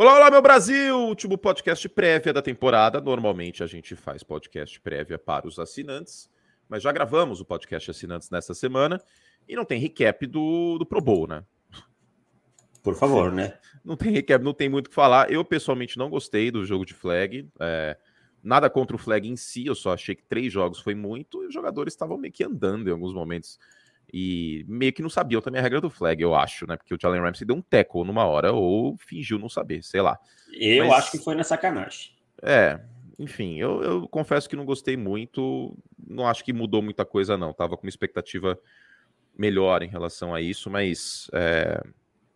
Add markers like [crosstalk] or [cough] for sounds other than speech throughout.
Olá, olá, meu Brasil! Último podcast prévia da temporada. Normalmente a gente faz podcast prévia para os assinantes, mas já gravamos o podcast assinantes nessa semana e não tem recap do, do Pro Bowl, né? Por favor, né? [laughs] Não tem recap, não tem muito o que falar. Eu, pessoalmente, não gostei do jogo de flag. É, nada contra o flag em si, eu só achei que três jogos foi muito e os jogadores estavam meio que andando em alguns momentos. E meio que não sabiam também a regra do flag, eu acho, né? Porque o Jalen Ramsey deu um tackle numa hora ou fingiu não saber, sei lá. Eu Mas, acho que foi na sacanagem. É, enfim, eu, eu, confesso que não gostei muito. Não acho que mudou muita coisa, não. Tava com uma expectativa melhor em relação a isso, mas é,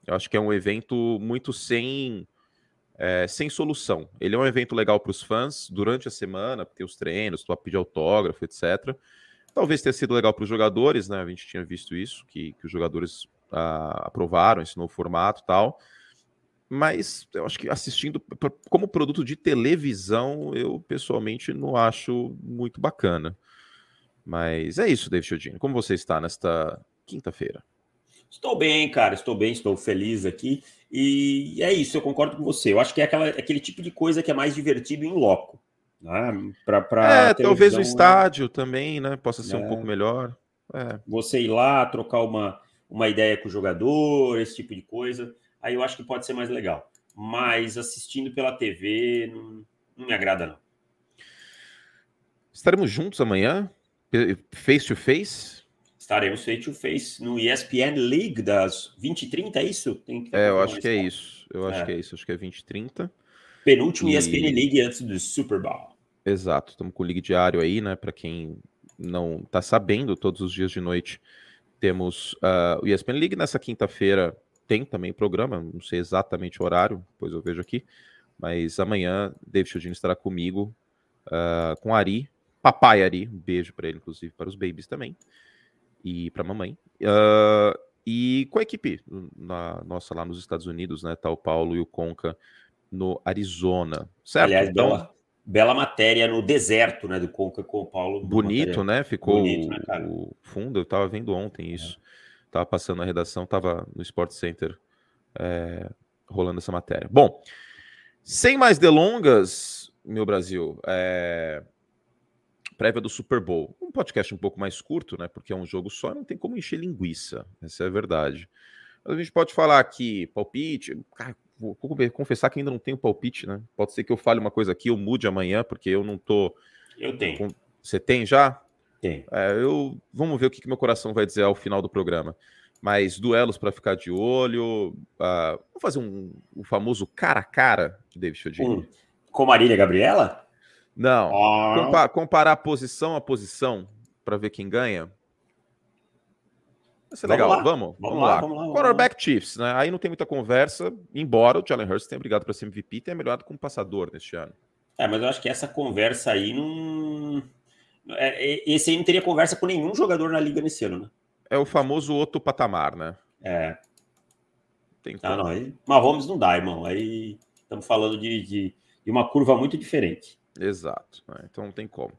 eu acho que é um evento muito sem. É, sem solução. Ele é um evento legal para os fãs durante a semana, tem os treinos, tu pedir autógrafo, etc. Talvez tenha sido legal para os jogadores, né? A gente tinha visto isso, que, que os jogadores ah, aprovaram esse novo formato tal. Mas eu acho que assistindo como produto de televisão, eu pessoalmente não acho muito bacana. Mas é isso, David Chodini. Como você está nesta quinta-feira? Estou bem, cara. Estou bem, estou feliz aqui. E é isso, eu concordo com você. Eu acho que é aquela, aquele tipo de coisa que é mais divertido em loco. Né? Pra, pra é, talvez o né? estádio também, né? Possa ser é. um pouco melhor. É. Você ir lá, trocar uma, uma ideia com o jogador, esse tipo de coisa. Aí eu acho que pode ser mais legal. Mas assistindo pela TV não, não me agrada, não. Estaremos juntos amanhã? Face to face? Estaremos face to face no ESPN League das 20h30, é isso? é, eu acho que é isso. Eu acho é. que é isso. Acho que é 20h30. Penúltimo e... ESPN League antes do Super Bowl. Exato, estamos com o Ligue Diário aí, né? Para quem não está sabendo, todos os dias de noite temos uh, o ESPN League. Nessa quinta-feira tem também programa, não sei exatamente o horário, depois eu vejo aqui. Mas amanhã, David Chodini estará comigo, uh, com Ari, papai Ari, um beijo para ele, inclusive, para os babies também, e para a mamãe. Uh, e com a equipe na, nossa lá nos Estados Unidos, né? Tá o Paulo e o Conca no Arizona, certo? Aliás, então, bela, bela matéria no deserto, né, do Conca com o Paulo. Bonito, né? Ficou Bonito, né, o fundo, eu estava vendo ontem isso. É. Tava passando a redação, tava no Sport Center é, rolando essa matéria. Bom, sem mais delongas, meu Brasil, é, prévia do Super Bowl. Um podcast um pouco mais curto, né? Porque é um jogo só, não tem como encher linguiça. Essa é a verdade. Mas a gente pode falar aqui, palpite. Cara, vou confessar que ainda não tenho palpite, né? Pode ser que eu fale uma coisa aqui, eu mude amanhã, porque eu não tô. Eu tenho. Com... Você tem já? Tem. É, eu vamos ver o que, que meu coração vai dizer ao final do programa. Mas duelos para ficar de olho. Uh, vamos fazer um, o famoso cara a cara de David Chodini. Um, com Marília Gabriela? Não. Ah. Compa comparar posição a posição para ver quem ganha. Vai ser vamos legal. Lá. Vamos, vamos, vamos lá. lá. Vamos lá Quarterback. Chiefs, né? Aí não tem muita conversa, embora o Jalen Hurts tenha brigado para ser MVP e tenha melhorado como passador neste ano. É, mas eu acho que essa conversa aí não. É, é, esse aí não teria conversa com nenhum jogador na liga nesse ano, né? É o famoso outro patamar, né? É. Tem ah, não. Aí, Mahomes não dá, irmão. Aí estamos falando de, de, de uma curva muito diferente. Exato. Né? Então não tem como.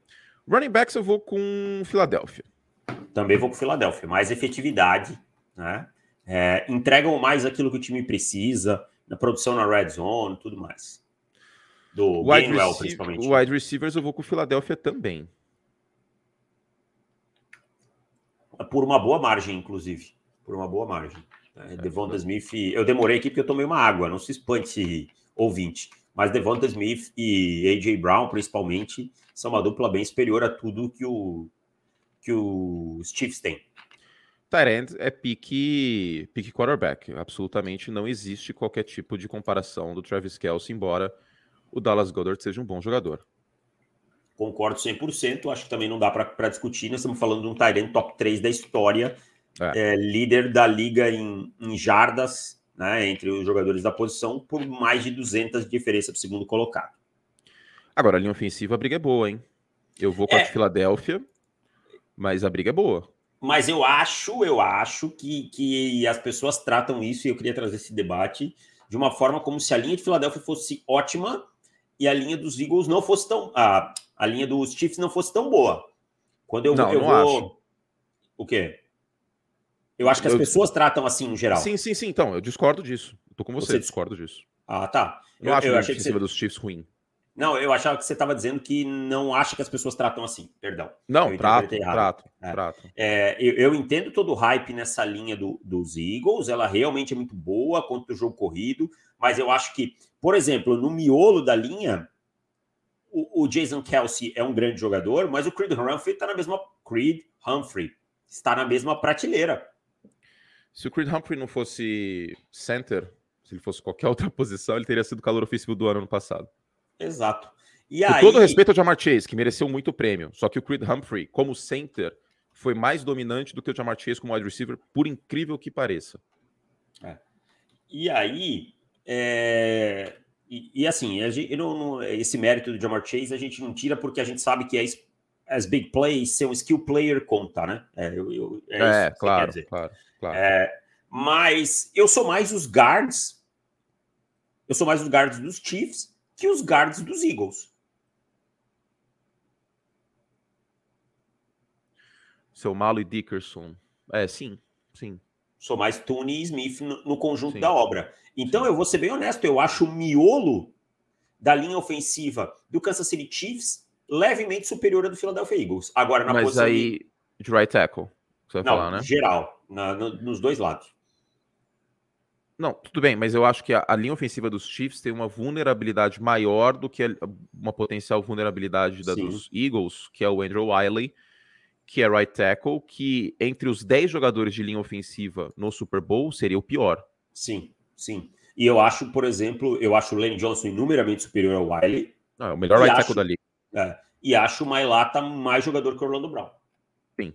Running backs eu vou com Filadélfia. Também vou com Filadélfia. Mais efetividade, né? É, entregam mais aquilo que o time precisa, na produção na red zone, tudo mais. Do wide Gainwell, principalmente. Wide receivers eu vou com Filadélfia também. Por uma boa margem, inclusive. Por uma boa margem. É, Devonta Smith. Eu demorei aqui porque eu tomei uma água, não se espante, ouvinte. Mas Devonta Smith e A.J. Brown, principalmente, são uma dupla bem superior a tudo que o que os Chiefs têm. Tyrant é pique, pique quarterback. Absolutamente não existe qualquer tipo de comparação do Travis Kelce, embora o Dallas Goddard seja um bom jogador. Concordo 100%. Acho que também não dá para discutir. Nós estamos falando de um Tyrant top 3 da história, é. É, líder da liga em, em jardas, né, entre os jogadores da posição, por mais de 200 de diferença para o segundo colocado. Agora, a linha ofensiva, a briga é boa, hein? Eu vou com é. a de Filadélfia. Mas a briga é boa. Mas eu acho, eu acho que, que as pessoas tratam isso, e eu queria trazer esse debate, de uma forma como se a linha de Filadélfia fosse ótima e a linha dos Eagles não fosse tão. A, a linha dos Chiefs não fosse tão boa. Quando eu, não, eu não vou. Acho. O quê? Eu acho que as eu... pessoas tratam assim no geral. Sim, sim, sim. Então, eu discordo disso. Eu tô com você, você discordo disso. Ah, tá. Eu, eu acho eu a linha ofensiva você... dos Chiefs ruim. Não, eu achava que você estava dizendo que não acha que as pessoas tratam assim. Perdão. Não, trato, trato, é. trato. É, eu, eu, entendo todo o hype nessa linha do, dos Eagles. Ela realmente é muito boa contra o jogo corrido. Mas eu acho que, por exemplo, no miolo da linha, o, o Jason Kelsey é um grande jogador, mas o Creed Humphrey está na mesma Creed Humphrey está na mesma prateleira. Se o Creed Humphrey não fosse center, se ele fosse qualquer [laughs] outra posição, ele teria sido calor ofensivo do ano no passado. Exato. E Com aí... todo respeito ao Jamar Chase, que mereceu muito prêmio, só que o Creed Humphrey, como center, foi mais dominante do que o Jamar Chase como wide receiver, por incrível que pareça. É. E aí, é... e, e, assim, gente, não, não, esse mérito do Jamar Chase a gente não tira porque a gente sabe que é as big plays, ser um skill player conta, né? É, eu, eu, é, é claro, claro, claro. É, mas eu sou mais os guards, eu sou mais os guards dos Chiefs que os guards dos Eagles. Seu Malo e Dickerson. É, sim, sim. Sou mais Tony e Smith no, no conjunto sim. da obra. Então, sim. eu vou ser bem honesto, eu acho o miolo da linha ofensiva do Kansas City Chiefs levemente superior à do Philadelphia Eagles. Agora, na Mas posição aí, de... de right tackle, você vai Não, falar, né? geral, na, no, nos dois lados. Não, tudo bem, mas eu acho que a, a, linha ofensiva dos Chiefs tem uma vulnerabilidade maior do que a, uma potencial vulnerabilidade da dos Eagles, que é o Andrew Wiley, que é right tackle, que entre os 10 jogadores de linha ofensiva no Super Bowl seria o pior. Sim, sim. E eu acho, por exemplo, eu acho o Lane Johnson inumeramente superior ao Wiley. Não, é o melhor right acho, tackle da liga. É, e acho o Mailata mais jogador que o Orlando Brown. Sim.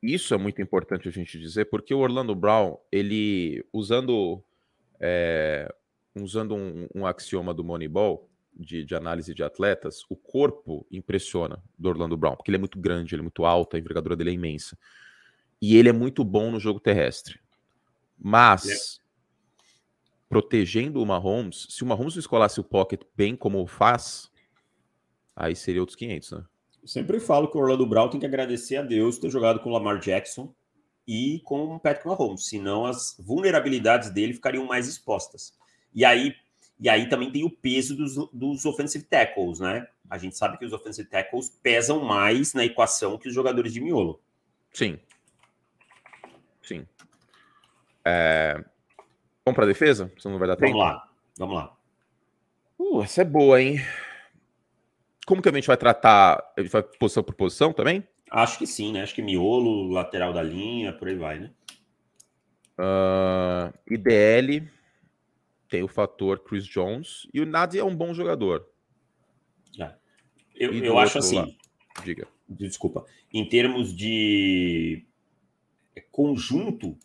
Isso é muito importante a gente dizer, porque o Orlando Brown, ele, usando é, usando um, um, axioma do Moneyball, de, de, análise de atletas, o corpo impressiona do Orlando Brown, porque ele é muito grande, ele é muito alto, a envergadura dele é imensa. E ele é muito bom no jogo terrestre. Mas, é. protegendo o Mahomes, se o Mahomes escolasse o pocket bem como faz, aí seria outros 500, né? Eu sempre falo que o Orlando Brown tem que agradecer a Deus ter jogado com o Lamar Jackson e com o Patrick Mahomes, senão as vulnerabilidades dele ficariam mais expostas. E aí, e aí também tem o peso dos, dos offensive tackles, né? A gente sabe que os offensive tackles pesam mais na equação que os jogadores de miolo. Sim. Sim. É... Vamos para a defesa? Senão não vai dar tempo. Vamos lá, vamos lá. Uh, essa é boa, hein? Como que a gente vai tratar? A gente vai posição por posição também? Acho que sim, né? Acho que miolo, lateral da linha, por aí vai, né? Uh, IDL tem o fator Chris Jones e o Nadia é um bom jogador. É. Eu, eu acho assim. Lá. Diga. Desculpa. Em termos de conjunto,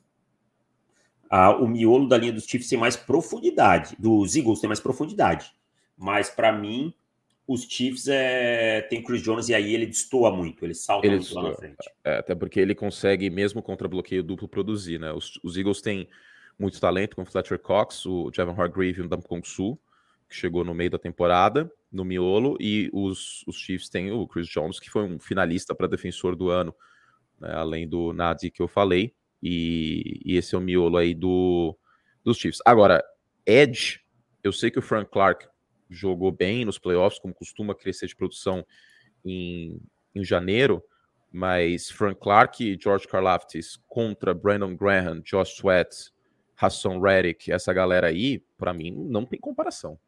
o miolo da linha dos Chiefs tem mais profundidade. Dos Eagles tem mais profundidade. Mas para mim, os Chiefs é, tem Chris Jones e aí ele destoa muito, ele salta ele muito lá na frente. É, até porque ele consegue, mesmo contra bloqueio duplo, produzir, né? Os, os Eagles têm muito talento, com o Fletcher Cox, o Javon Hargrave e o Kong Su, que chegou no meio da temporada, no miolo, e os, os Chiefs têm o Chris Jones, que foi um finalista para defensor do ano, né? além do Nadi que eu falei, e, e esse é o miolo aí do, dos Chiefs. Agora, Edge, eu sei que o Frank Clark jogou bem nos playoffs, como costuma crescer de produção em, em janeiro, mas Frank Clark e George Karlaftis contra Brandon Graham, Josh Sweat, Hassan Reddick, essa galera aí, para mim, não tem comparação.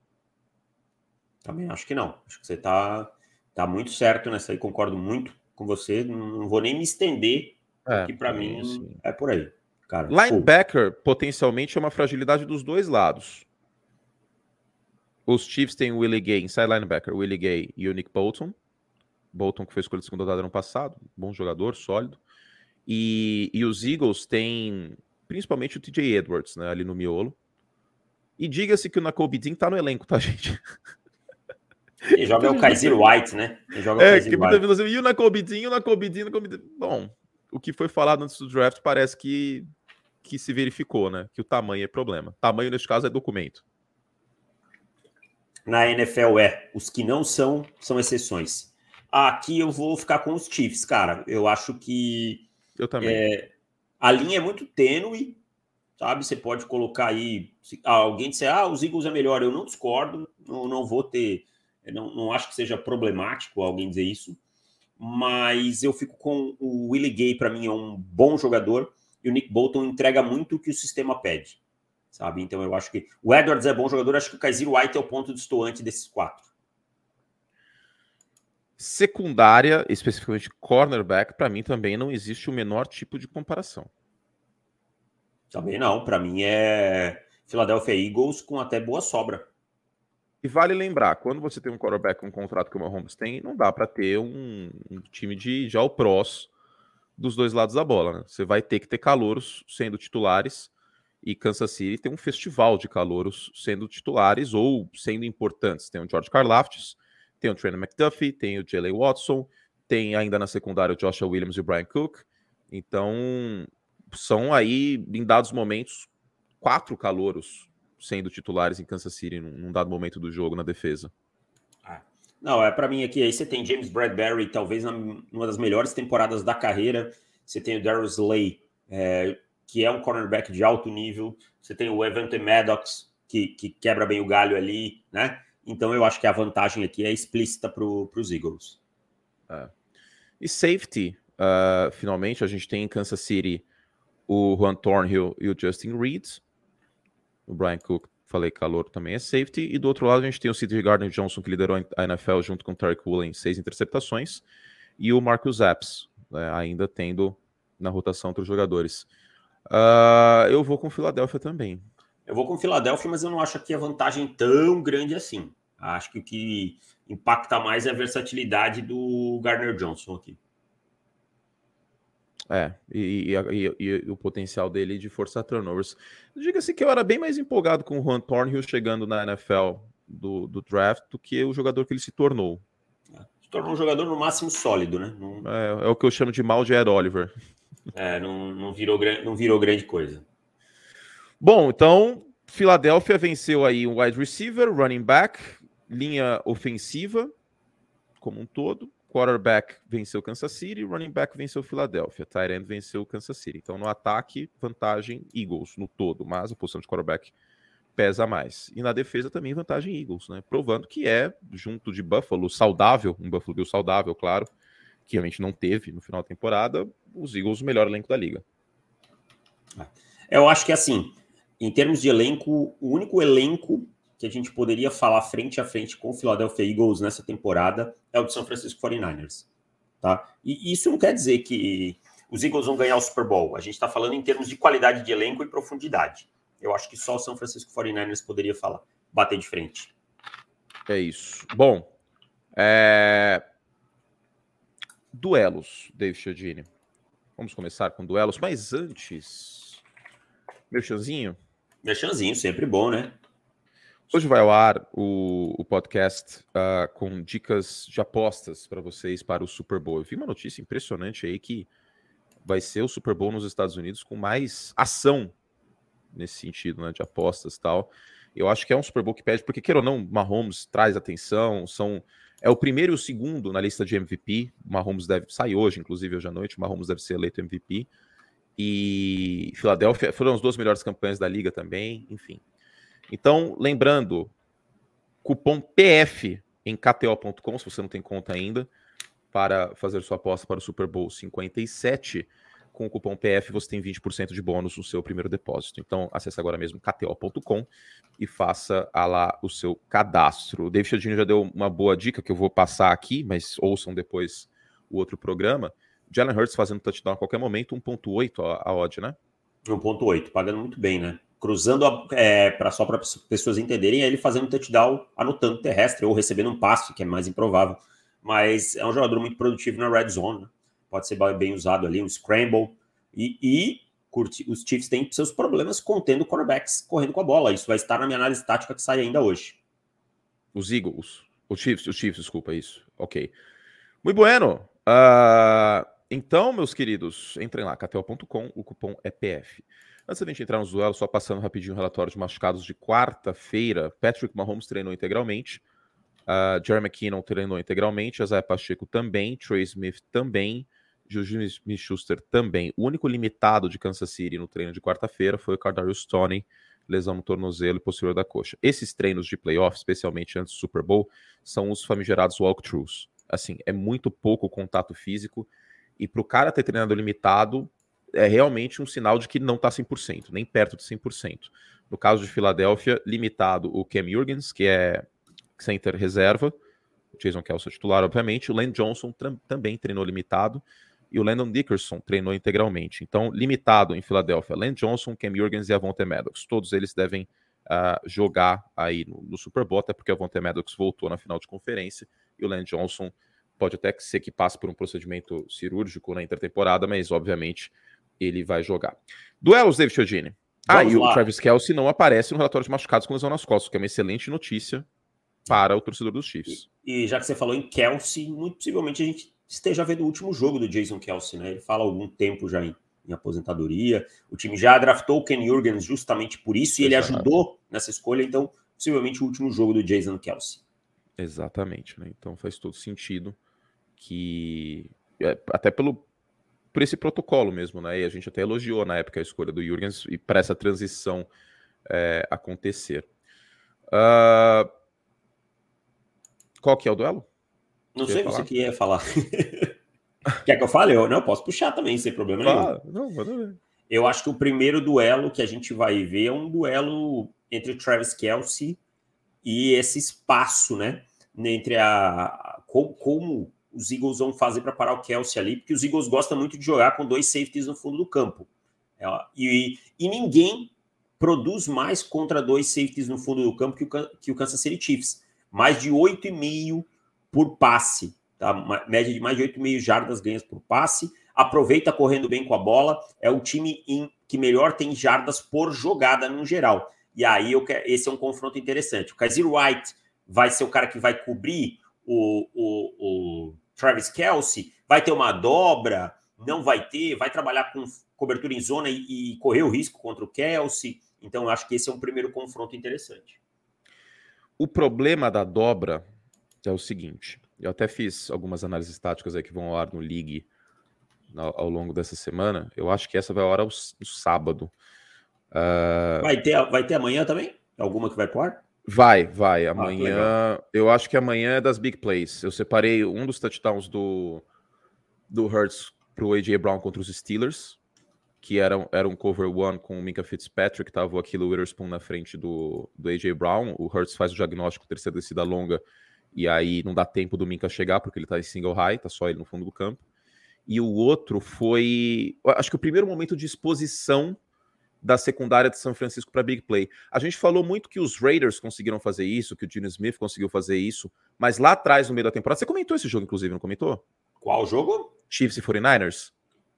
Também acho que não. Acho que você tá, tá muito certo nessa aí, concordo muito com você. Não vou nem me estender, é, que para mim sim. é por aí. Cara, Linebacker, pô. potencialmente, é uma fragilidade dos dois lados. Os Chiefs têm o Willie Gay, inside linebacker, Willie Gay e o Nick Bolton. Bolton, que foi escolhido segunda rodada no passado, bom jogador, sólido. E, e os Eagles têm principalmente o TJ Edwards, né, ali no miolo. E diga-se que o Nakobe Dean tá no elenco, tá, [laughs] gente? Ele joga o Kaiser White, né? Ele joga é, o que White. Assim, e o Nakobe Dean, o Nakobe Dean, o Nakobe Dean. Bom, o que foi falado antes do draft parece que, que se verificou, né? Que o tamanho é problema. Tamanho, nesse caso, é documento na NFL é. Os que não são, são exceções. Aqui eu vou ficar com os Chiefs, cara. Eu acho que. Eu também. É, a linha é muito tênue sabe? Você pode colocar aí. alguém disser, ah, os Eagles é melhor. Eu não discordo, não, não vou ter. Não, não acho que seja problemático alguém dizer isso. Mas eu fico com o Willie Gay, para mim, é um bom jogador. E o Nick Bolton entrega muito o que o sistema pede, sabe? Então eu acho que o Edwards é bom jogador. Acho que o Kaiser White é o ponto destoante desses quatro. Secundária, especificamente cornerback, para mim também não existe o menor tipo de comparação. Também não. Para mim é Philadelphia Eagles com até boa sobra. E vale lembrar, quando você tem um quarterback com um contrato que o Mahomes tem, não dá para ter um, um, time de, de all-pros dos dois lados da bola. Né? Você vai ter que ter calouros sendo titulares e Kansas City tem um festival de calouros sendo titulares ou sendo importantes. Tem o George Karlaftis, tem o Trent McDuffie, tem o Jalen Watson, tem ainda na secundária o Joshua Williams e o Brian Cook. Então, são aí, em dados momentos, quatro calouros sendo titulares em Kansas City num, dado momento do jogo na defesa. Ah, não, é para mim aqui. Aí você tem James Bradbury, talvez numa das melhores temporadas da carreira. Você tem o Darius Slay, é, que é um cornerback de alto nível. Você tem o Evante Maddox, que, que quebra bem o galho ali, né? Então eu acho que a vantagem aqui é explícita para os Eagles. É. E safety, uh, finalmente, a gente tem em Kansas City o Juan Thornhill e o Justin Reed. O Brian Cook, falei calor, também é safety. E do outro lado a gente tem o Cedric Gardner Johnson, que liderou a NFL junto com o Tarek Woolen, seis interceptações. E o Marcus Epps, né, ainda tendo na rotação outros jogadores. Uh, eu vou com Filadélfia também. Eu vou com Filadélfia, mas eu não acho aqui a vantagem tão grande assim. Acho que o que impacta mais é a versatilidade do Gardner Johnson aqui. É, e, e, e, e, o potencial dele de forçar turnovers. Diga-se que eu era bem mais empolgado com o Juan Thornhill chegando na NFL do, do draft do que o jogador que ele se tornou. É, se tornou um jogador no máximo sólido, né? Não... É, é, o que eu chamo de mal de Ed Oliver. É, não, não, virou, não virou grande coisa. Bom, então, Filadélfia venceu aí um wide receiver, running back, linha ofensiva como um todo quarterback venceu Kansas City, running back venceu tight end venceu Kansas City. Então no ataque, vantagem Eagles no todo, mas a posição de quarterback pesa mais. E na defesa também vantagem Eagles, né? Provando que é, junto de Buffalo, saudável, um Buffalo Bill saudável, claro, que realmente não teve no final da temporada, os Eagles o melhor elenco da liga. Eu acho que assim, em termos de elenco, o único elenco que a gente poderia falar frente a frente com o Philadelphia Eagles nessa temporada é o de São Francisco 49ers. Tá? E isso não quer dizer que os Eagles vão ganhar o Super Bowl. A gente está falando em termos de qualidade de elenco e profundidade. Eu acho que só o São Francisco 49ers poderia falar, bater de frente. É isso. Bom, é... duelos, David Chiodini. Vamos começar com duelos, mas antes, meu chanzinho. Meu chanzinho, sempre bom, né? Hoje vai ao ar o, o podcast uh, com dicas de apostas para vocês para o Super Bowl. Eu vi uma notícia impressionante aí que vai ser o Super Bowl nos Estados Unidos com mais ação nesse sentido, né, de apostas e tal. Eu acho que é um Super Bowl que pede, porque queira ou não, Mahomes traz atenção, são é o primeiro e o segundo na lista de MVP. Mahomes deve sair hoje, inclusive hoje à noite, Mahomes deve ser eleito MVP. E Filadélfia foram as duas melhores campanhas da liga também, enfim. Então, lembrando, cupom PF em KTO.com, se você não tem conta ainda, para fazer sua aposta para o Super Bowl 57. Com o cupom PF você tem 20% de bônus no seu primeiro depósito. Então, acesse agora mesmo KTO.com e faça lá o seu cadastro. O David Chiodini já deu uma boa dica que eu vou passar aqui, mas ouçam depois o outro programa. Jalen Hurts fazendo touchdown a qualquer momento, 1.8 a, odd, né? 1.8, pagando muito bem, né? cruzando é, para só para pessoas entenderem, é ele fazendo touchdown anotando terrestre ou recebendo um passe, que é mais improvável. Mas é um jogador muito produtivo na red zone, né? Pode ser bem usado ali, um scramble. E, e curte, os Chiefs têm seus problemas contendo cornerbacks correndo com a bola. Isso vai estar na minha análise tática que sai ainda hoje. Os Eagles, os Chiefs, os Chiefs, desculpa, isso. Ok. Muito bueno. Uh, então, meus queridos, entrem lá, kto.com, o cupom é PF. Antes da gente entrar nos duelos, só passando rapidinho o relatório de machucados de quarta-feira. Patrick Mahomes treinou integralmente. Uh, Jeremy McKinnon treinou integralmente. Isaiah Pacheco também. Trey Smith também. Juju Smith-Schuster também. O único limitado de Kansas City no treino de quarta-feira foi o Cardarius Stoney, lesão no tornozelo e posterior da coxa. Esses treinos de playoff, especialmente antes do Super Bowl, são os famigerados walkthroughs. Assim, é muito pouco contato físico e para o cara ter treinado limitado, é realmente um sinal de que não está 100%, nem perto de 100%. No caso de Filadélfia, limitado o Cam Jurgens, que é center reserva, o Jason Kelsey titular, obviamente, o Len Johnson também treinou limitado, e o Landon Dickerson treinou integralmente. Então, limitado em Filadélfia, Len Johnson, Cam Jurgens e Avonte Maddox. Todos eles devem uh, jogar aí no, no, Super Bowl, até porque Avonte Maddox voltou na final de conferência, e o Len Johnson pode até ser que passe por um procedimento cirúrgico na intertemporada, mas obviamente ele vai jogar. Duelos, David Chiodini. Ah, e o Travis Kelsey não aparece no relatório de machucados com lesão nas costas, que é uma excelente notícia para o torcedor dos Chiefs. E, e já que você falou em Kelsey, muito possivelmente a gente esteja vendo o último jogo do Jason Kelsey, né? Ele fala há algum tempo já em, em aposentadoria. O time já draftou o Ken Jurgens justamente por isso, e ele ajudou nessa escolha, então possivelmente o último jogo do Jason Kelsey. Exatamente, né? Então faz todo sentido que é, até pelo por esse protocolo mesmo, né? E a gente até elogiou na época a escolha do Jurgens e para essa transição é, acontecer. Uh... Qual que é o duelo? Não sei, você que ia falar. [laughs] Quer que eu fale? Eu não posso puxar também, sem problema Fala. nenhum. Não, Eu acho que o primeiro duelo que a gente vai ver é um duelo entre o Travis Kelsey e esse espaço, né? Entre a. Como, como os Eagles vão fazer para parar o Kelsey ali, porque os Eagles gostam muito de jogar com dois safeties no fundo do campo. É, e, e ninguém produz mais contra dois safeties no fundo do campo que o, que o Kansas City Chiefs. Mais de 8,5 por passe. Tá? Uma média de mais de 8,5 jardas ganhas por passe. Aproveita correndo bem com a bola. É o time em, que melhor tem jardas por jogada no geral. E aí eu quero, esse é um confronto interessante. O Kaiser White vai ser o cara que vai cobrir o, o, o Travis Kelsey, vai ter uma dobra, não vai ter, vai trabalhar com cobertura em zona e, e correr o risco contra o Kelsey. Então, acho que esse é um primeiro confronto interessante. O problema da dobra é o seguinte: eu até fiz algumas análises táticas aí que vão ao ar no League ao, ao longo dessa semana. Eu acho que essa vai ao ar no sábado. Uh... Vai, ter, vai ter amanhã também? Alguma que vai pro ar? Vai, vai. Ah, amanhã. Ah, eu acho que amanhã é das big plays. Eu separei um dos touchdowns do, do Hurts pro AJ Brown contra os Steelers, que era, era um cover one com o Minka Fitzpatrick, tava o Aquilo Witherspoon na frente do, do AJ Brown. O Hurts faz o diagnóstico terceira descida longa, e aí não dá tempo do Minka chegar, porque ele tá em single high, tá só ele no fundo do campo. E o outro foi. Acho que o primeiro momento de exposição da secundária de São Francisco para big play. A gente falou muito que os Raiders conseguiram fazer isso, que o Gene Smith conseguiu fazer isso, mas lá atrás, no meio da temporada, você comentou esse jogo, inclusive, não comentou? Qual jogo? Chiefs e 49ers.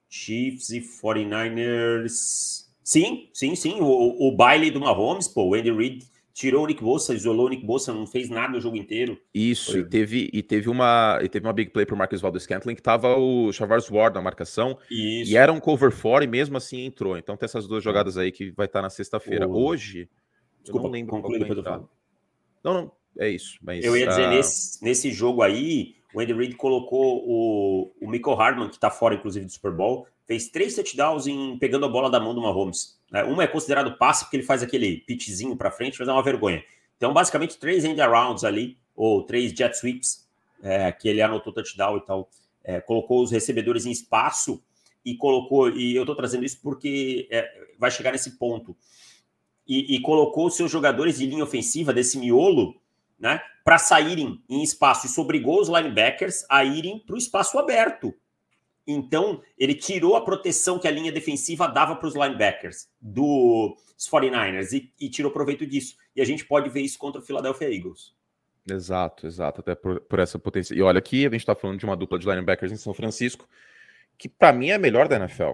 Chiefs e 49ers. Sim, sim, sim. O, o baile do Mahomes, pô, o Andy Reid tirou o Nick Bossa, isolou o Nick Bossa, não fez nada o jogo inteiro. Isso, e teve, e teve uma e teve uma big play pro Marcus Valdez Scantling que tava o Chavars Ward na marcação. Isso. E era um cover for e mesmo assim entrou. Então tem essas duas jogadas aí que vai estar na sexta-feira. O... Hoje, Desculpa, não lembro qual Não, não, é isso. Mas, eu ia dizer, uh... nesse, nesse jogo aí, o Andy Reid colocou o, o Michael Hardman, que está fora, inclusive, do Super Bowl, fez três touchdowns em pegando a bola da mão do Mahomes. Né? Uma é considerado passe, porque ele faz aquele pitchzinho para frente, mas é uma vergonha. Então, basicamente, três end arounds ali, ou três jet sweeps, é, que ele anotou touchdown e tal. É, colocou os recebedores em espaço e colocou, e eu estou trazendo isso porque é, vai chegar nesse ponto. E, e colocou seus jogadores de linha ofensiva desse miolo né, para saírem em espaço. Isso obrigou os linebackers a irem para o espaço aberto. Então, ele tirou a proteção que a linha defensiva dava para os linebackers dos 49ers e, e, tirou proveito disso. E a gente pode ver isso contra o Philadelphia Eagles. Exato, exato. Até por, por essa potência. E olha aqui, a gente está falando de uma dupla de linebackers em São Francisco, que para mim é a melhor da NFL.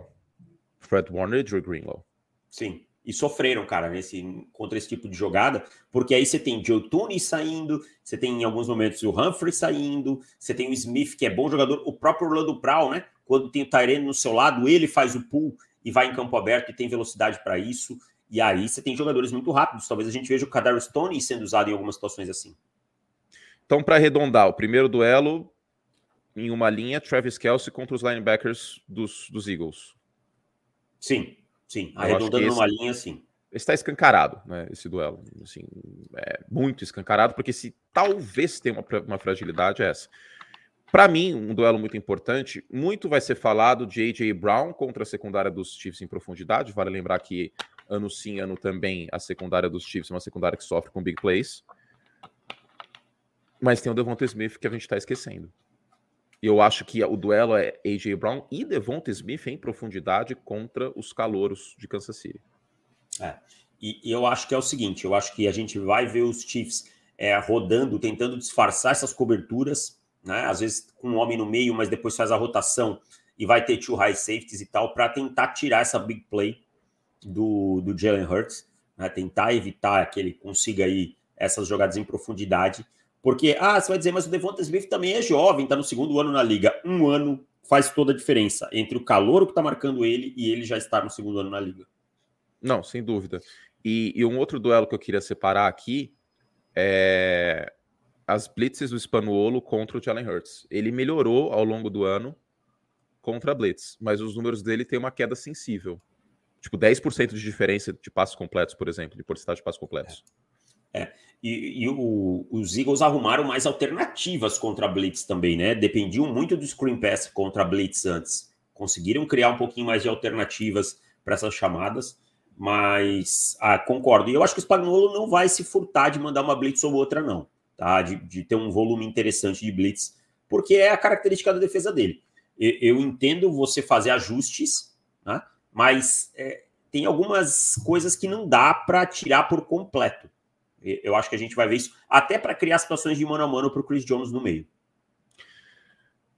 Fred Warner e Drew Greenlaw. Sim e sofreram, cara, nesse, contra esse tipo de jogada, porque aí você tem Joe Tooney saindo, você tem em alguns momentos o Humphrey saindo, você tem o Smith, que é bom jogador, o próprio Orlando Brown, né? Quando tem o Tyrene no seu lado, ele faz o pull e vai em campo aberto e tem velocidade para isso. E aí você tem jogadores muito rápidos. Talvez a gente veja o Kadarius Stone sendo usado em algumas situações assim. Então, para arredondar, o primeiro duelo em uma linha Travis Kelsey contra os linebackers dos, dos Eagles. Sim, sim. Arredondando numa linha, sim. Está escancarado, né? Esse duelo. Assim, é muito escancarado, porque se talvez tenha uma, uma fragilidade é essa. Para mim, um duelo muito importante. Muito vai ser falado de A.J. Brown contra a secundária dos Chiefs em profundidade. Vale lembrar que ano sim, ano também, a secundária dos Chiefs é uma secundária que sofre com big plays. Mas tem o Devonta Smith que a gente está esquecendo. E eu acho que o duelo é A.J. Brown e Devonta Smith em profundidade contra os calouros de Kansas City. É. E, e, eu acho que é o seguinte: eu acho que a gente vai ver os Chiefs é, rodando, tentando disfarçar essas coberturas, né? Às vezes com um homem no meio, mas depois faz a rotação e vai ter two high safeties e tal, para tentar tirar essa big play do, do Jalen Hurts, né? tentar evitar que ele consiga aí essas jogadas em profundidade. Porque, ah, você vai dizer, mas o Devonta Smith também é jovem, está no segundo ano na liga. Um ano faz toda a diferença entre o calor que está marcando ele e ele já estar no segundo ano na liga. Não, sem dúvida. E, e, um outro duelo que eu queria separar aqui é as blitzes do Spanuolo contra o Jalen Hurts. Ele melhorou ao longo do ano contra a blitz, mas os números dele têm uma queda sensível. Tipo, 10% de diferença de passos completos, por exemplo, de porcentagem de passos completos. É. é. E, e o, os Eagles arrumaram mais alternativas contra a Blitz também, né? Dependiam muito do screen pass contra a Blitz antes. Conseguiram criar um pouquinho mais de alternativas para essas chamadas, mas ah, concordo. E eu acho que o Spagnuolo não vai se furtar de mandar uma Blitz ou outra, não. Tá? De, de ter um volume interessante de Blitz, porque é a característica da defesa dele. Eu, eu entendo você fazer ajustes, né? mas é, tem algumas coisas que não dá para tirar por completo. Eu acho que a gente vai ver isso até para criar situações de mano a mano para o Chris Jones no meio.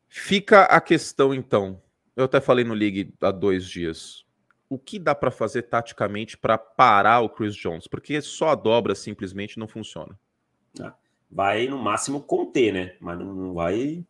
Fica a questão, então. Eu até falei no League há dois dias. O que dá para fazer taticamente para parar o Chris Jones? Porque só a dobra simplesmente não funciona. Ah, vai, no máximo, conter, né? Mas não vai.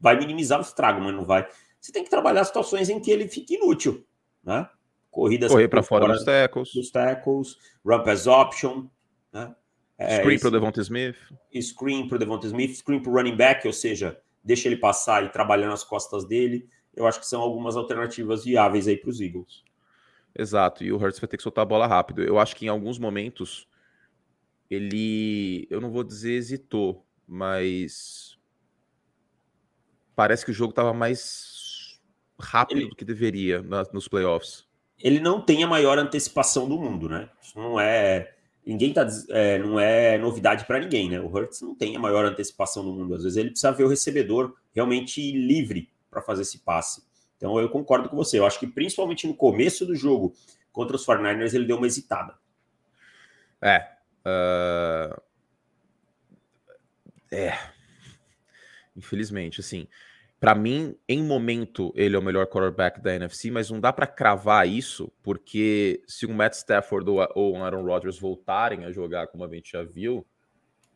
Vai minimizar o estrago, mas não vai. Você tem que trabalhar situações em que ele fique inútil, né? Corridas correr para fora, fora dos tackles, dos tackles, run pass option, né? É, screen para o Devonta Smith. Screen para o Devonta Smith, screen para o running back, ou seja, deixa ele passar e trabalhar nas costas dele. Eu acho que são algumas alternativas viáveis aí para os Eagles. Exato, e o Hurts vai ter que soltar a bola rápido. Eu acho que em alguns momentos ele, eu não vou dizer hesitou, mas parece que o jogo estava mais rápido ele... do que deveria nos playoffs. Ele não tem a maior antecipação do mundo, né? Isso não é ninguém tá. É, não é novidade para ninguém, né? O Hurts não tem a maior antecipação do mundo. Às vezes ele precisa ver o recebedor realmente livre para fazer esse passe. Então eu concordo com você. Eu acho que principalmente no começo do jogo contra os 49ers ele deu uma hesitada. É. Uh... É. Infelizmente, assim. Para mim, em momento, ele é o melhor quarterback da NFC, mas não dá para cravar isso, porque se o Matt Stafford ou o Aaron Rodgers voltarem a jogar como a gente já viu,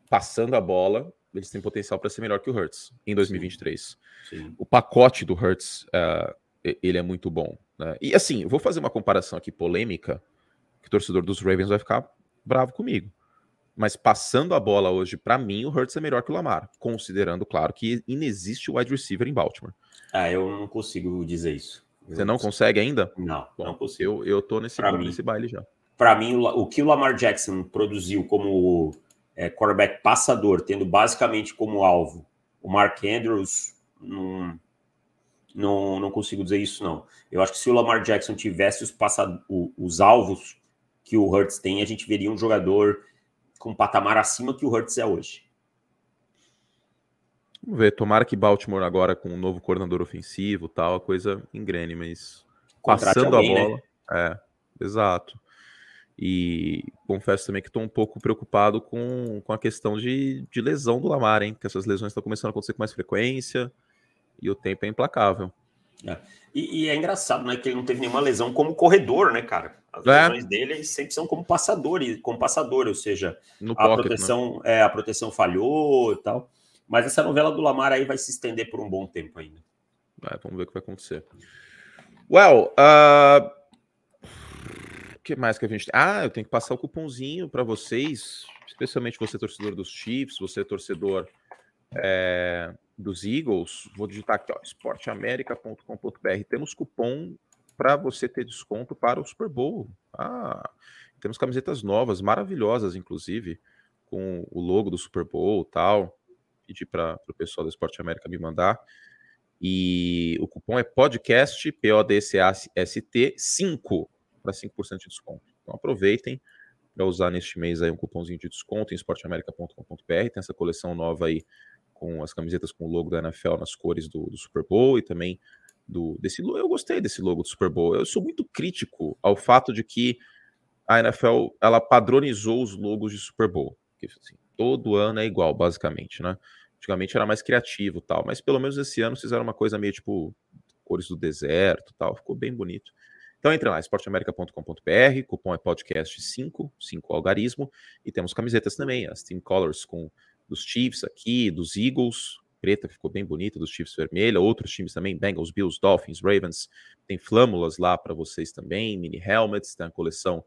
passando a bola, eles têm potencial para ser melhor que o Hurts em 2023. Sim. Sim. O pacote do Hurts, uh, ele é muito bom. Né? E assim, vou fazer uma comparação aqui polêmica, que o torcedor dos Ravens vai ficar bravo comigo. Mas passando a bola hoje, para mim, o Hurts é melhor que o Lamar, considerando, claro, que inexiste o wide receiver em Baltimore. Ah, eu não consigo dizer isso. Eu Você não consegue ainda? Não, Bom, não consigo. Eu, eu tô nesse, pra nesse baile já. Para mim, o, que o Lamar Jackson produziu como é, quarterback passador, tendo basicamente como alvo o Mark Andrews, não, não, não consigo dizer isso, não. Eu acho que se o Lamar Jackson tivesse os, passado, os alvos que o Hurts tem, a gente veria um jogador com um patamar acima que o Hurts é hoje. Vamos ver, tomara que Baltimore agora com um novo coordenador ofensivo tal, a coisa engrene, mas Contrate passando alguém, a né? bola. Né? É, exato. E confesso também que estou um pouco preocupado com, com a questão de, de lesão do Lamar, hein? Que essas lesões estão começando a acontecer com mais frequência e o tempo é implacável. É. E, e, é engraçado, né? Que ele não teve nenhuma lesão como corredor, né, cara? As é. lesões dele sempre são como passador, como passador, ou seja, no a pocket, né? proteção, né? é, a proteção falhou e tal. Mas essa novela do Lamar aí vai se estender por um bom tempo ainda. É, vamos ver o que vai acontecer. Well, uh... o que mais que a gente tem? Ah, eu tenho que passar o cupomzinho para vocês, especialmente você torcedor dos Chiefs, você torcedor é, dos Eagles, vou digitar aqui, ó, esporteamerica.com.br. Temos cupom para você ter desconto para o Super Bowl. Ah, temos camisetas novas, maravilhosas, inclusive, com o logo do Super Bowl tal. Pedi para o pessoal da Esporte América me mandar. E o cupom é podcast, P-O-D-C-A-S-T, 5 para 5% de desconto. Então aproveitem para usar neste mês aí um cupomzinho de desconto em esporteamerica.com.br. Tem essa coleção nova aí com as camisetas com o logo da NFL nas cores do, do Super Bowl e também do desse logo. Eu gostei desse logo do Super Bowl. Eu sou muito crítico ao fato de que a NFL ela padronizou os logos de Super Bowl. Que, assim, todo ano é igual, basicamente, né? Antigamente era mais criativo tal, mas pelo menos esse ano fizeram uma coisa meio tipo cores do deserto tal, ficou bem bonito. Então entre lá, esporteamerica.com.br, cupom é podcast 5, 5 algarismo, e temos camisetas também, as Team Colors com dos Chiefs aqui, dos Eagles, preta, ficou bem bonita, dos Chiefs vermelha, outros times também, Bengals, Bills, Dolphins, Ravens, tem flâmulas lá para vocês também, mini helmets, tem a coleção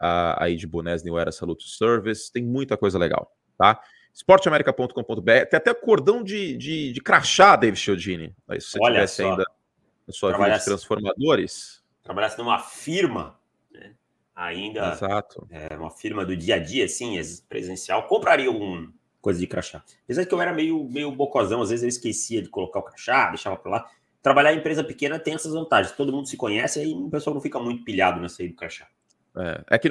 uh, aí de bonés New Era Salute Service, tem muita coisa legal, tá? esporteamerica.com.br, tem até cordão de, de, de crachá, David Chiodini. Aí, se você Olha tivesse só. ainda na sua vida de transformadores. Trabalhasse numa firma, né? ainda Exato. É, uma firma do dia a dia, assim, presencial, compraria um coisa de crachá. Apesar que eu era meio, meio bocozão, às vezes eu esquecia de colocar o crachá, deixava para lá. Trabalhar em empresa pequena tem essas vantagens. Todo mundo se conhece, aí o pessoal não fica muito pilhado nessa aí do crachá. É, é que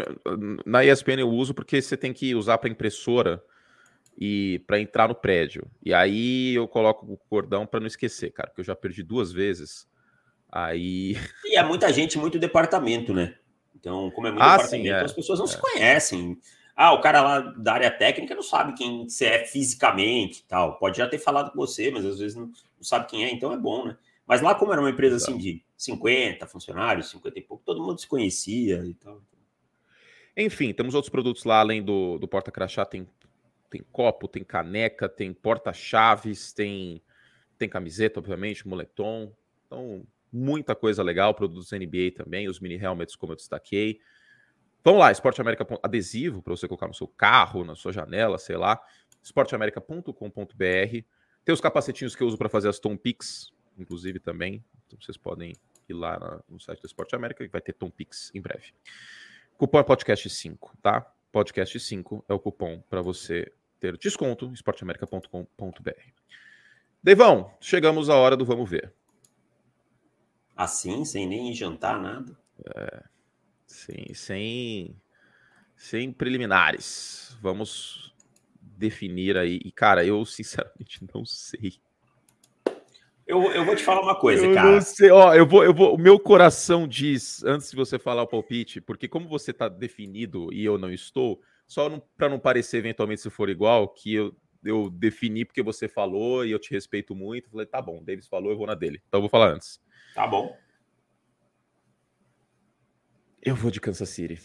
na ESPN eu uso porque você tem que usar para impressora e para entrar no prédio. E aí eu coloco o cordão para não esquecer, cara, porque eu já perdi duas vezes. Aí. E é muita gente, muito departamento, né? Então, como é muito ah, departamento, sim, é. as pessoas não é. se conhecem. Ah, o cara lá da área técnica não sabe quem você é fisicamente tal. Pode já ter falado com você, mas às vezes não, não sabe quem é, então é bom, né? Mas lá, como era uma empresa assim de 50 funcionários, 50 e pouco, todo mundo se conhecia e tal. Enfim, temos outros produtos lá, além do, do porta-crachá, tem tem copo, tem caneca, tem porta-chaves, tem, tem camiseta, obviamente, moletom. Então, muita coisa legal. Produtos NBA também, os mini helmets, como eu destaquei. Vamos lá, Esporte América adesivo para você colocar no seu carro, na sua janela, sei lá. esporteamerica.com.br. Tem os capacetinhos que eu uso para fazer as Tom Picks, inclusive também. Então vocês podem ir lá no site do Esporte América, que vai ter Tom Picks em breve. Cupom é podcast 5, tá? Podcast 5 é o cupom para você ter desconto, esporteamerica.com.br. Devão, chegamos à hora do vamos ver. Assim, sem nem jantar, nada? É, sim, sem, sem preliminares. Vamos definir aí. E, cara, eu [laughs] sinceramente não sei. Eu, eu vou te falar uma coisa, eu cara. Não sei, ó, eu vou, eu vou. O meu coração diz, antes de você falar o palpite, porque como você tá definido e eu não estou, só para não parecer eventualmente se for igual, que eu, eu defini porque você falou e eu te respeito muito. Falei, tá bom, o Davis falou, eu vou na dele. Então eu vou falar antes. Tá bom. Eu vou de Kansas City.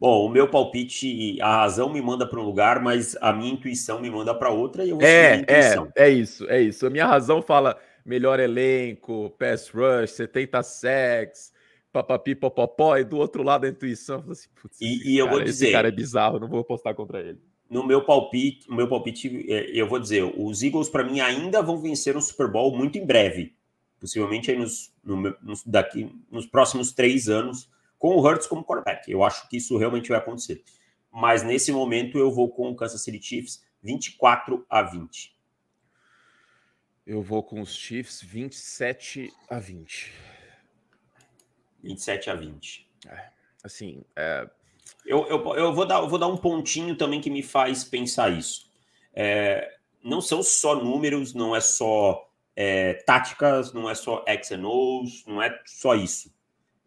Bom, o meu palpite, a razão me manda para um lugar, mas a minha intuição me manda para outra e eu vou é, É, é isso, é isso. A minha razão fala melhor elenco, pass rush, 70 sacks, papapi, popopó, e do outro lado a intuição. Assim, e, e eu vou dizer. Esse cara é bizarro, não vou apostar contra ele. No meu palpite, no meu palpite, é, eu vou dizer, os Eagles, para mim, ainda vão vencer um Super Bowl muito em breve. Possivelmente aí nos, no, nos, daqui, nos próximos três anos, com o Hurts como quarterback. Eu acho que isso realmente vai acontecer. Mas nesse momento eu vou com o Kansas City Chiefs 24 a 20. Eu vou com os Chiefs 27 a 20. 27 a 20. É, assim, é... eu, eu, eu, vou dar, eu vou dar um pontinho também que me faz pensar isso. É, não são só números, não é só é, táticas, não é só X and O's, não é só isso.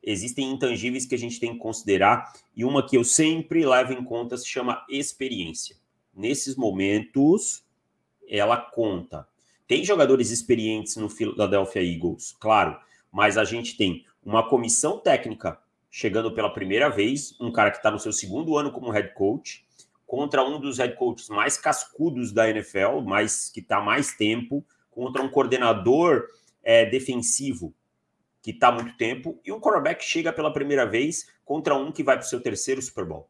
Existem intangíveis que a gente tem que considerar e uma que eu sempre levo em conta se chama experiência. Nesses momentos, ela conta. Tem jogadores experientes no Philadelphia Eagles, claro, mas a gente tem uma comissão técnica chegando pela primeira vez, um cara que está no seu segundo ano como head coach, contra um dos head coaches mais cascudos da NFL, mais que está mais tempo, contra um coordenador é, defensivo que está há muito tempo, e um quarterback chega pela primeira vez contra um que vai para o seu terceiro Super Bowl,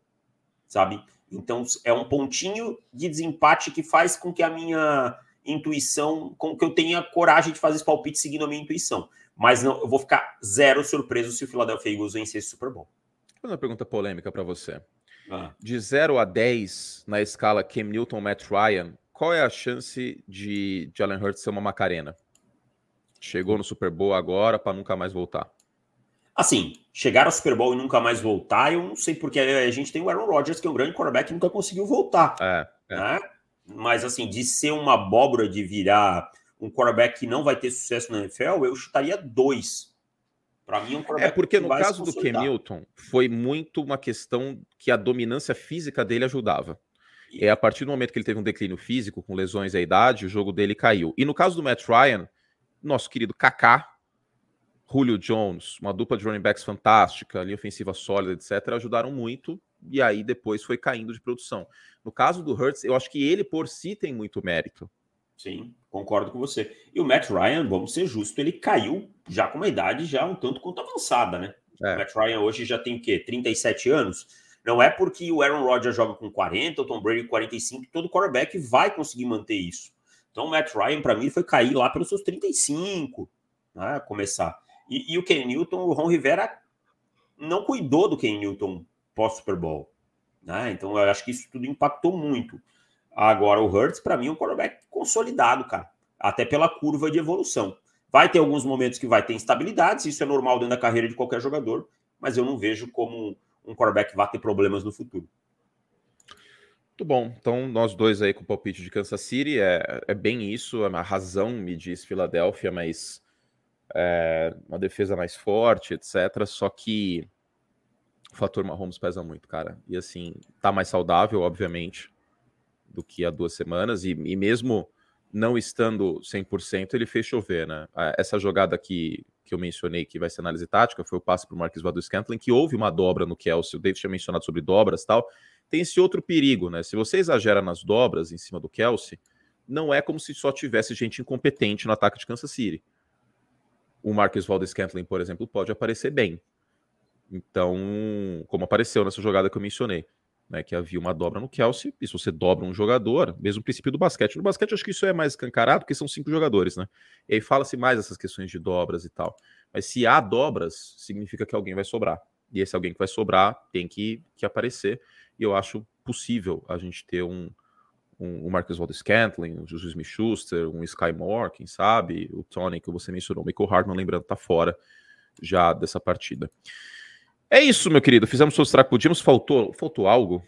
sabe? Então é um pontinho de desempate que faz com que a minha intuição, com que eu tenha coragem de fazer esse palpite seguindo a minha intuição. Mas não, eu vou ficar zero surpreso se o Philadelphia Eagles vencer esse Super Bowl. Vou fazer uma pergunta polêmica para você. Ah. De 0 a 10 na escala Cam Newton, Matt Ryan, qual é a chance de Jalen Hurts ser uma Macarena? Chegou no Super Bowl agora para nunca mais voltar. Assim, chegar ao Super Bowl e nunca mais voltar, eu não sei porque a gente tem o Aaron Rodgers, que é um grande quarterback e nunca conseguiu voltar. É, é. Né? Mas assim, de ser uma abóbora de virar um quarterback que não vai ter sucesso na NFL, eu chutaria dois. Para mim, é um quarterback É porque no caso do Newton, foi muito uma questão que a dominância física dele ajudava. E é a partir do momento que ele teve um declínio físico, com lesões a idade, o jogo dele caiu. E no caso do Matt Ryan, nosso querido Kaká, Julio Jones, uma dupla de running backs fantástica, linha ofensiva sólida, etc., ajudaram muito. E aí depois foi caindo de produção. No caso do Hurts, eu acho que ele por si tem muito mérito. Sim, concordo com você. E o Matt Ryan, vamos ser justos, ele caiu já com uma idade já um tanto quanto avançada, né? É. O Matt Ryan hoje já tem o quê? 37 anos? Não é porque o Aaron Rodgers joga com 40, o Tom Brady com 45, todo quarterback vai conseguir manter isso. Então o Matt Ryan, para mim, foi cair lá pelos seus 35, né? Começar. E, e o Ken Newton, o Ron Rivera não cuidou do Ken Newton pós-Super Bowl. Né? Então eu acho que isso tudo impactou muito. Agora, o Hurts, para mim, é um quarterback consolidado, cara. Até pela curva de evolução. Vai ter alguns momentos que vai ter instabilidades, isso é normal dentro da carreira de qualquer jogador, mas eu não vejo como um quarterback vai ter problemas no futuro. Muito bom. Então, nós dois aí com o palpite de Kansas City, é, é bem isso. A razão me diz Filadélfia, mas é, uma defesa mais forte, etc. Só que o fator Mahomes pesa muito, cara. E assim, tá mais saudável, obviamente do que há duas semanas, e, e mesmo não estando 100%, ele fez chover, né? Essa jogada que, que eu mencionei, que vai ser análise tática, foi o passe para o Marquis Valdez Scantling, que houve uma dobra no Kelsey, o David tinha mencionado sobre dobras e tal. Tem esse outro perigo, né? Se você exagera nas dobras em cima do Kelsey, não é como se só tivesse gente incompetente no ataque de Kansas City. O Marcus Valdez Scantling, por exemplo, pode aparecer bem. Então, como apareceu nessa jogada que eu mencionei né, que havia uma dobra no Kelsey, e se você dobra um jogador, mesmo o princípio do basquete. No basquete, acho que isso é mais escancarado, porque são cinco jogadores, né? E aí fala-se mais essas questões de dobras e tal. Mas se há dobras, significa que alguém vai sobrar. E esse alguém que vai sobrar tem que, que aparecer. E eu acho possível a gente ter um, um, um Marcus Waldes Scantling, um Jesus Smith-Schuster, um Sky Moore, quem sabe, o Tony que você mencionou, o Michael Hartman, lembrando, tá fora já dessa partida. É isso, meu querido. Fizemos o que podíamos. Faltou, faltou algo?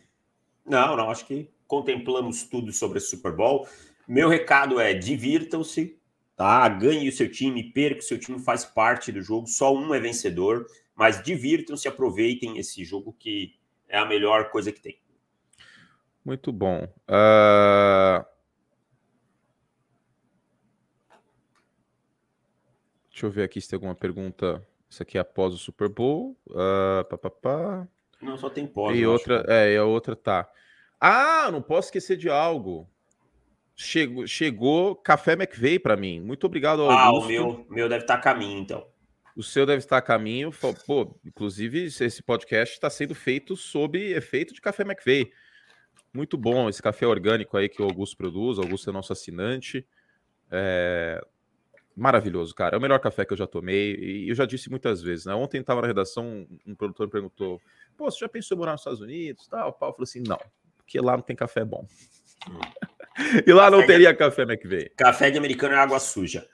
Não, não. Acho que contemplamos tudo sobre esse Super Bowl. Meu recado é: divirtam-se, tá? Ganhe o seu time, perca o seu time, faz parte do jogo. Só um é vencedor, mas divirtam-se, aproveitem esse jogo que é a melhor coisa que tem. Muito bom. Uh... Deixa eu ver aqui se tem alguma pergunta isso aqui é após o Super Bowl. Uh, pá, pá, pá. Não, só tem pós. E outra, acho. é, e a outra tá. Ah, não posso esquecer de algo. Chegou, chegou Café McVeigh para mim. Muito obrigado, Augusto. Ah, o meu, meu deve estar tá a caminho, então. O seu deve estar a caminho. Pô, inclusive, esse podcast está sendo feito sob efeito de Café McVeigh. Muito bom esse café orgânico aí que o Augusto produz. O Augusto é nosso assinante. É, Maravilhoso, cara. É o melhor café que eu já tomei. E eu já disse muitas vezes, né? Ontem estava na redação, um produtor me perguntou: Pô, você já pensou em morar nos Estados Unidos? Tal, Paulo falou assim: não, porque lá não tem café bom. Hum. [laughs] e lá café não teria de... café McVeigh. Café de americano é água suja.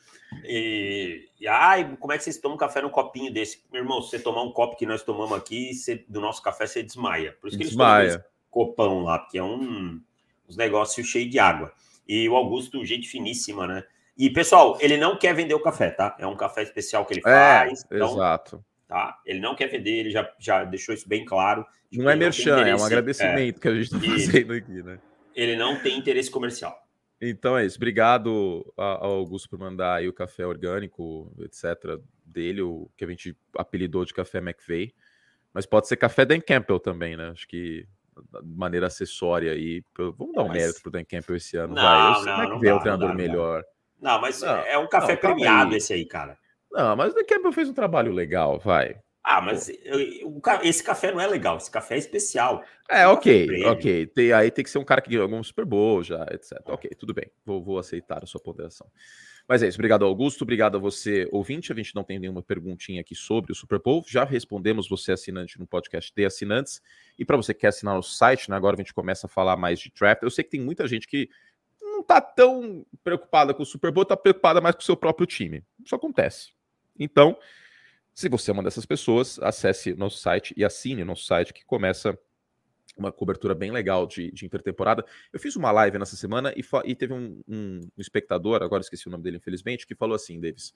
E, e ai, como é que vocês tomam café num copinho desse? Meu irmão, se você tomar um copo que nós tomamos aqui, você, do nosso café, você desmaia. Por isso que desmaia. eles tomam copão lá, porque é um, uns negócios cheios de água. E o Augusto, gente finíssima, né? E, pessoal, ele não quer vender o café, tá? É um café especial que ele é, faz. É, então, exato. Tá? Ele não quer vender, ele já, já deixou isso bem claro. Não é merchan, é um agradecimento é, que a gente está fazendo aqui, né? Ele não tem interesse comercial. Então é isso. Obrigado ao Augusto por mandar aí o café orgânico, etc. dele, o que a gente apelidou de café McVeigh. Mas pode ser café Dan Campbell também, né? Acho que de maneira acessória aí. Vamos dar um mas... mérito pro Dan Campbell esse ano. Não, vai. Eu não, não, é o treinador dá, melhor. Não, mas não, é um café não, premiado aí. esse aí, cara. Não, mas o The Campbell fez um trabalho legal, vai. Ah, mas esse café não é legal, esse café é especial. É, ok, ok. Tem, aí tem que ser um cara que ganhou algum Super Bowl já, etc. Ok, tudo bem. Vou, vou aceitar a sua ponderação. Mas é isso. Obrigado, Augusto. Obrigado a você, ouvinte. A gente não tem nenhuma perguntinha aqui sobre o Super Bowl. Já respondemos você, assinante, no podcast de assinantes. E para você que quer assinar o site, né, agora a gente começa a falar mais de draft. Eu sei que tem muita gente que não tá tão preocupada com o Super Bowl, tá preocupada mais com o seu próprio time. Isso acontece. Então, se você é uma dessas pessoas, acesse nosso site e assine nosso site, que começa uma cobertura bem legal de, de intertemporada. Eu fiz uma live nessa semana e, e teve um, um, um, espectador, agora esqueci o nome dele, infelizmente, que falou assim, Davis.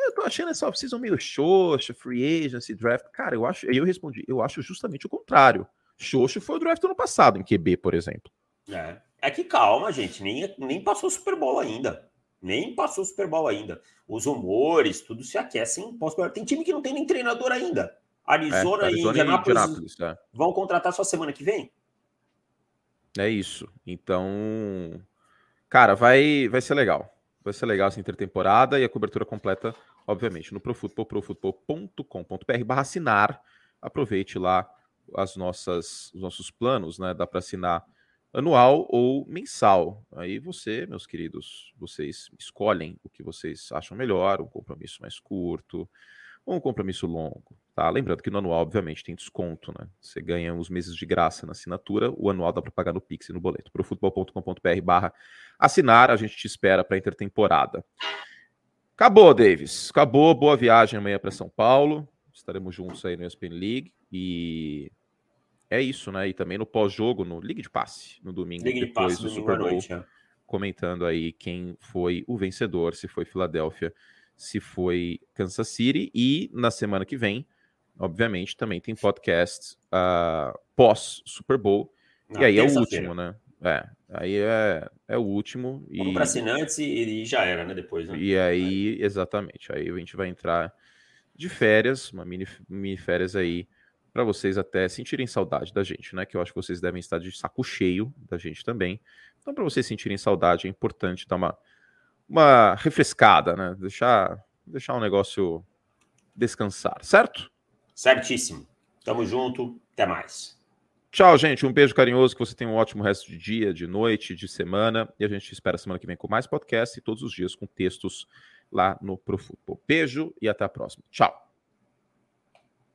Eu tô achando essa off-season meio xoxa, free agency, draft. Cara, eu acho. Eu respondi, eu acho justamente o contrário. Xoxo foi o draft do ano passado, em QB, por exemplo. É, é que calma, gente, nem, nem passou Super Bowl ainda. Nem passou o Super Bowl ainda. Os rumores, tudo se aquecem. Tem time que não tem nem treinador ainda. Arizona, é, Arizona e Indianápolis é. vão contratar só semana que vem? É isso. Então, cara, vai, vai ser legal. Vai ser legal essa intertemporada e a cobertura completa, obviamente, no profutbol, profutbol.com.br barra assinar. Aproveite lá as nossas, os nossos planos, né? Dá para assinar anual ou mensal. Aí você, meus queridos, vocês escolhem o que vocês acham melhor, um compromisso mais curto, ou um compromisso longo, tá? Lembrando que no anual, obviamente, tem desconto, né? Você ganha uns meses de graça na assinatura, o anual dá para pagar no Pix e no boleto. Profutbol.com.br barra assinar, a gente te espera para intertemporada. Acabou, Davis. Acabou. Boa viagem amanhã para São Paulo. Estaremos juntos aí no ESPN League e é isso, né? E também no pós-jogo, no Ligue de Passe, no domingo, Ligue depois de passe, do Super Bowl, noite, é. comentando aí quem foi o vencedor, se foi Filadélfia, se foi Kansas City. E na semana que vem, obviamente, também tem podcast uh, pós-Super Bowl. Na e aí é o último, né? É, aí é, é o último. Vamos e... para assinantes e, e, já era, né? Depois, né? E aí, exatamente. Aí a gente vai entrar de férias, uma mini, mini férias aí para vocês até sentirem saudade da gente, né? Que eu acho que vocês devem estar de saco cheio da gente também. Então, para vocês sentirem saudade, é importante dar uma, uma refrescada, né? Deixar, deixar o negócio descansar, certo? Certíssimo. Tamo junto. Até mais. Tchau, gente. Um beijo carinhoso. Que você tenha um ótimo resto de dia, de noite, de semana. E a gente espera semana que vem com mais podcast e todos os dias com textos lá no Profutbol. Beijo e até a próxima. Tchau.